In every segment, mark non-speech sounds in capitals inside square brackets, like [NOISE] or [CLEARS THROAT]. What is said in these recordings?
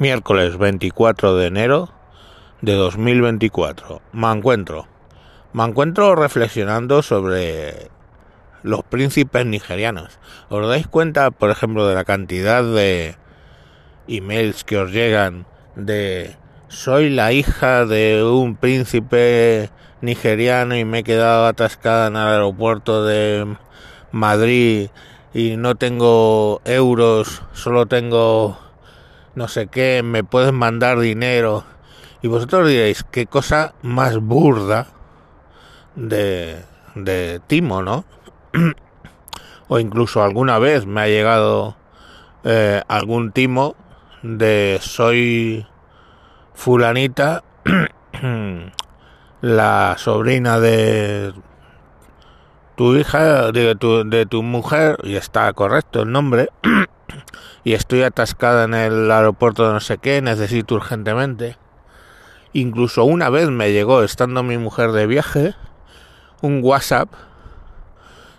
miércoles 24 de enero de 2024. Me encuentro. Me encuentro reflexionando sobre los príncipes nigerianos. ¿Os dais cuenta, por ejemplo, de la cantidad de emails que os llegan de soy la hija de un príncipe nigeriano y me he quedado atascada en el aeropuerto de Madrid y no tengo euros, solo tengo no sé qué, me puedes mandar dinero. Y vosotros diréis, qué cosa más burda de, de timo, ¿no? [CLEARS THROAT] o incluso alguna vez me ha llegado eh, algún timo de soy fulanita, [CLEARS THROAT] la sobrina de tu hija, de tu, de tu mujer, y está correcto el nombre, [CLEARS THROAT] y estoy atascada en el aeropuerto de no sé qué, necesito urgentemente. Incluso una vez me llegó, estando mi mujer de viaje, un WhatsApp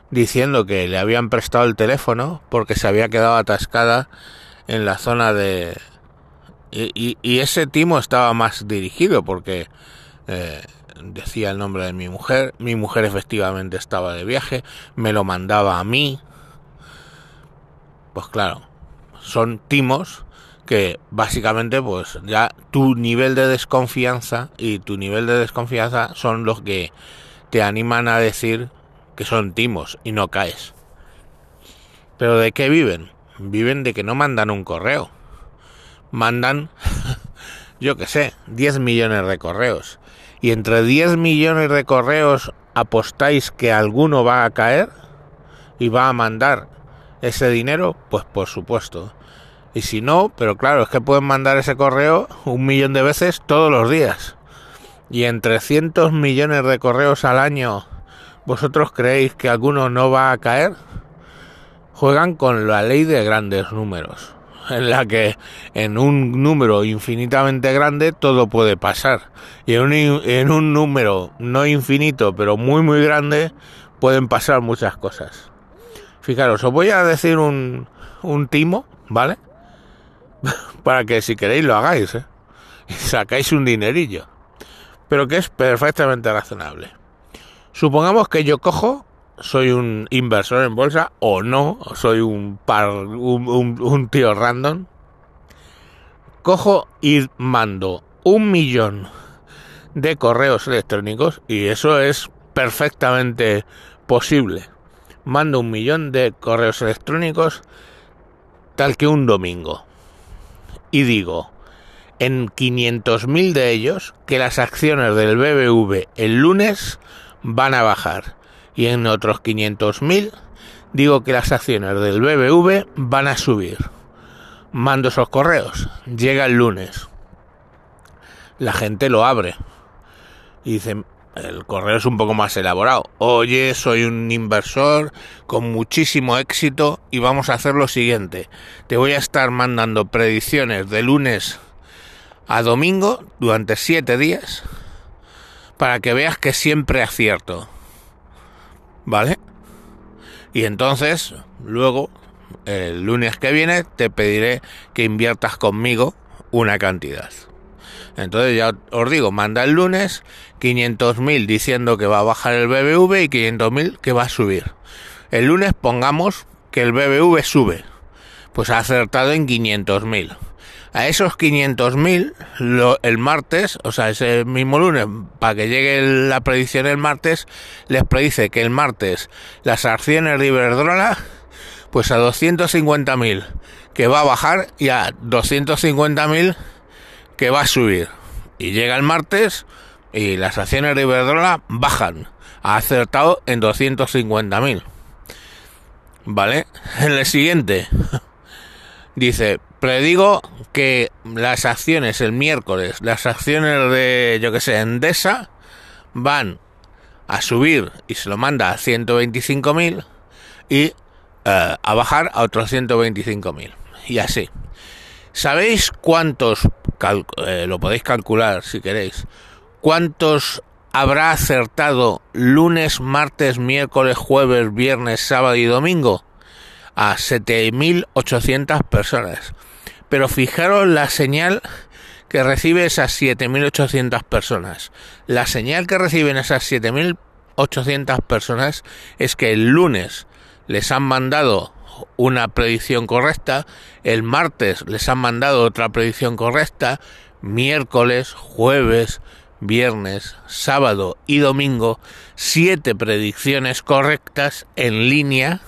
diciendo que le habían prestado el teléfono porque se había quedado atascada en la zona de... Y, ese timo estaba más dirigido porque eh, decía el nombre de mi mujer, mi mujer efectivamente estaba de viaje, me lo mandaba a mí. Pues claro, son timos que básicamente pues ya tu nivel de desconfianza y tu nivel de desconfianza son los que te animan a decir que son timos y no caes. Pero ¿de qué viven? Viven de que no mandan un correo. Mandan, [LAUGHS] yo que sé, 10 millones de correos. Y entre 10 millones de correos apostáis que alguno va a caer y va a mandar ese dinero, pues por supuesto. Y si no, pero claro, es que pueden mandar ese correo un millón de veces todos los días. Y en 300 millones de correos al año, ¿vosotros creéis que alguno no va a caer? Juegan con la ley de grandes números, en la que en un número infinitamente grande todo puede pasar. Y en un, en un número no infinito, pero muy muy grande, pueden pasar muchas cosas. Fijaros, os voy a decir un, un timo, ¿vale? [LAUGHS] para que si queréis lo hagáis, ¿eh? y sacáis un dinerillo, pero que es perfectamente razonable. Supongamos que yo cojo, soy un inversor en bolsa o no, soy un, par, un, un tío random, cojo y mando un millón de correos electrónicos y eso es perfectamente posible. Mando un millón de correos electrónicos tal que un domingo y digo, en 500.000 de ellos, que las acciones del BBV el lunes van a bajar. Y en otros 500.000 digo que las acciones del BBV van a subir. Mando esos correos. Llega el lunes. La gente lo abre. Y dice, el correo es un poco más elaborado. Oye, soy un inversor con muchísimo éxito y vamos a hacer lo siguiente. Te voy a estar mandando predicciones de lunes a domingo durante siete días para que veas que siempre acierto. ¿Vale? Y entonces, luego, el lunes que viene, te pediré que inviertas conmigo una cantidad. Entonces ya os digo, manda el lunes 500.000 diciendo que va a bajar el BBV y 500.000 que va a subir. El lunes pongamos que el BBV sube. Pues ha acertado en 500.000. A esos 500.000 el martes, o sea, ese mismo lunes, para que llegue la predicción el martes, les predice que el martes las acciones de Iberdrola, pues a 250.000 que va a bajar y a 250.000 que va a subir. Y llega el martes y las acciones de Iberdrola bajan. Ha acertado en 250.000. ¿Vale? [LAUGHS] En el siguiente [LAUGHS] dice, predigo que las acciones el miércoles, las acciones de, yo que sé, Endesa, van a subir y se lo manda a 125.000 y eh, a bajar a otros 125.000. Y así. ¿Sabéis cuántos eh, lo podéis calcular si queréis, cuántos habrá acertado lunes, martes, miércoles, jueves, viernes, sábado y domingo? A 7.800 personas. Pero fijaros la señal que recibe esas 7.800 personas. La señal que reciben esas 7.800 personas es que el lunes les han mandado una predicción correcta, el martes les han mandado otra predicción correcta, miércoles, jueves, viernes, sábado y domingo, siete predicciones correctas en línea,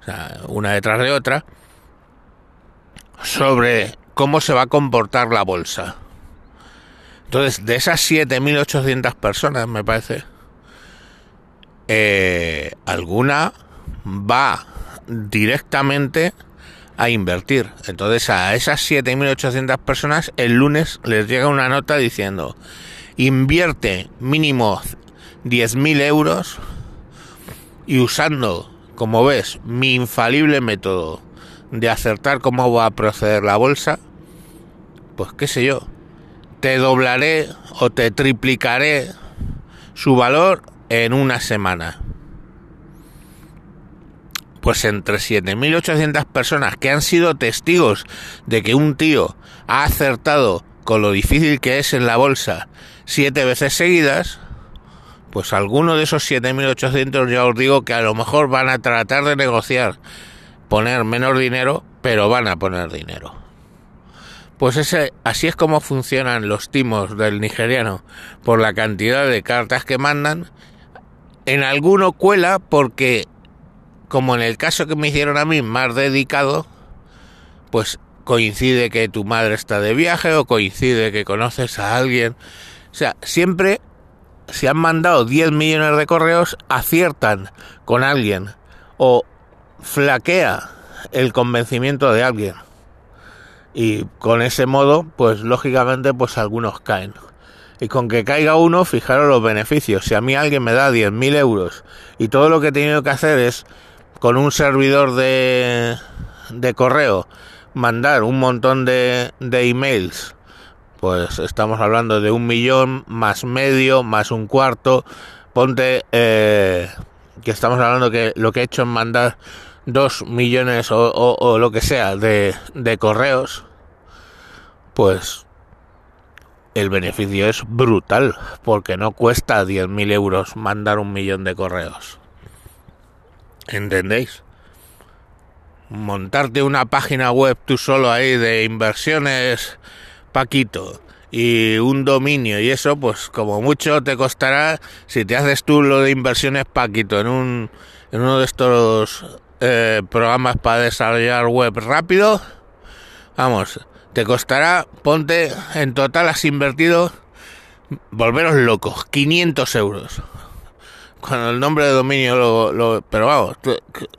o sea, una detrás de otra, sobre cómo se va a comportar la bolsa. Entonces, de esas 7.800 personas, me parece, eh, alguna va directamente a invertir. Entonces a esas 7.800 personas el lunes les llega una nota diciendo invierte mínimo 10.000 euros y usando, como ves, mi infalible método de acertar cómo va a proceder la bolsa, pues qué sé yo, te doblaré o te triplicaré su valor en una semana pues entre 7.800 personas que han sido testigos de que un tío ha acertado con lo difícil que es en la bolsa siete veces seguidas, pues alguno de esos 7.800 ya os digo que a lo mejor van a tratar de negociar, poner menos dinero, pero van a poner dinero. Pues ese, así es como funcionan los timos del nigeriano, por la cantidad de cartas que mandan. En alguno cuela porque como en el caso que me hicieron a mí, más dedicado, pues coincide que tu madre está de viaje o coincide que conoces a alguien. O sea, siempre se han mandado 10 millones de correos, aciertan con alguien o flaquea el convencimiento de alguien. Y con ese modo, pues lógicamente, pues algunos caen. Y con que caiga uno, fijaros los beneficios. Si a mí alguien me da 10.000 euros y todo lo que he tenido que hacer es con un servidor de, de correo mandar un montón de, de emails, pues estamos hablando de un millón más medio, más un cuarto. Ponte eh, que estamos hablando que lo que he hecho es mandar dos millones o, o, lo que sea de, de correos, pues el beneficio es brutal, porque no cuesta 10.000 euros mandar un millón de correos. ¿Entendéis? Montarte una página web tú solo ahí de inversiones Paquito y un dominio y eso, pues como mucho te costará si te haces tú lo de inversiones Paquito en un en uno de estos eh, programas para desarrollar web rápido, vamos, te costará, ponte, en total has invertido, volveros locos, 500 euros con el nombre de dominio lo, pero vamos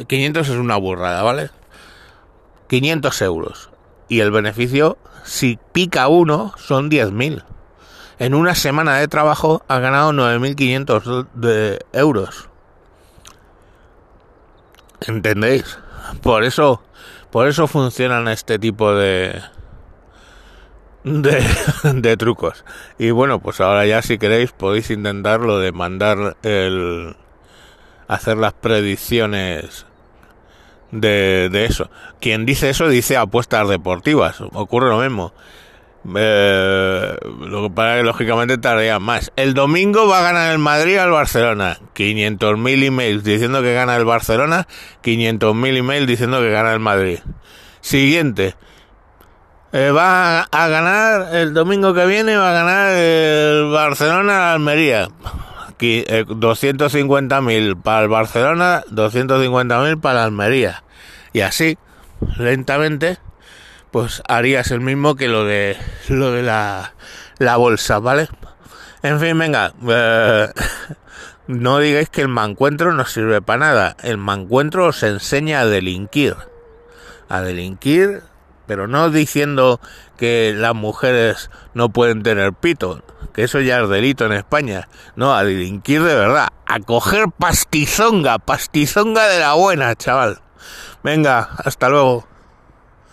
500 es una burrada vale 500 euros. Y el beneficio si pica uno son 10.000 en una semana de trabajo ha ganado 9.500 de euros. Entendéis por eso por eso funcionan este tipo de [LAUGHS] de, trucos. Y bueno, pues ahora ya si queréis podéis intentar lo de mandar el... hacer las predicciones de, de eso. Quien dice eso dice apuestas deportivas. Ocurre lo mismo. Eh, lo que para que lógicamente tardía más. El domingo va a ganar el Madrid al Barcelona. 500.000 emails diciendo que gana el Barcelona. 500.000 emails diciendo que gana el Madrid. Siguiente. Eh, va a ganar el domingo que viene, va a ganar el Barcelona Almería. 250.000 eh, para el Barcelona, 250.000 para Almería. Y así, lentamente, pues harías el mismo que lo de lo de la, la bolsa, ¿vale? En fin, venga, eh, [LAUGHS] no digáis que el mancuentro no sirve para nada. El mancuentro os enseña a delinquir. A delinquir pero no diciendo que las mujeres no pueden tener pito, que eso ya es delito en España, no, a delinquir de verdad, a coger pastizonga, pastizonga de la buena, chaval. Venga, hasta luego.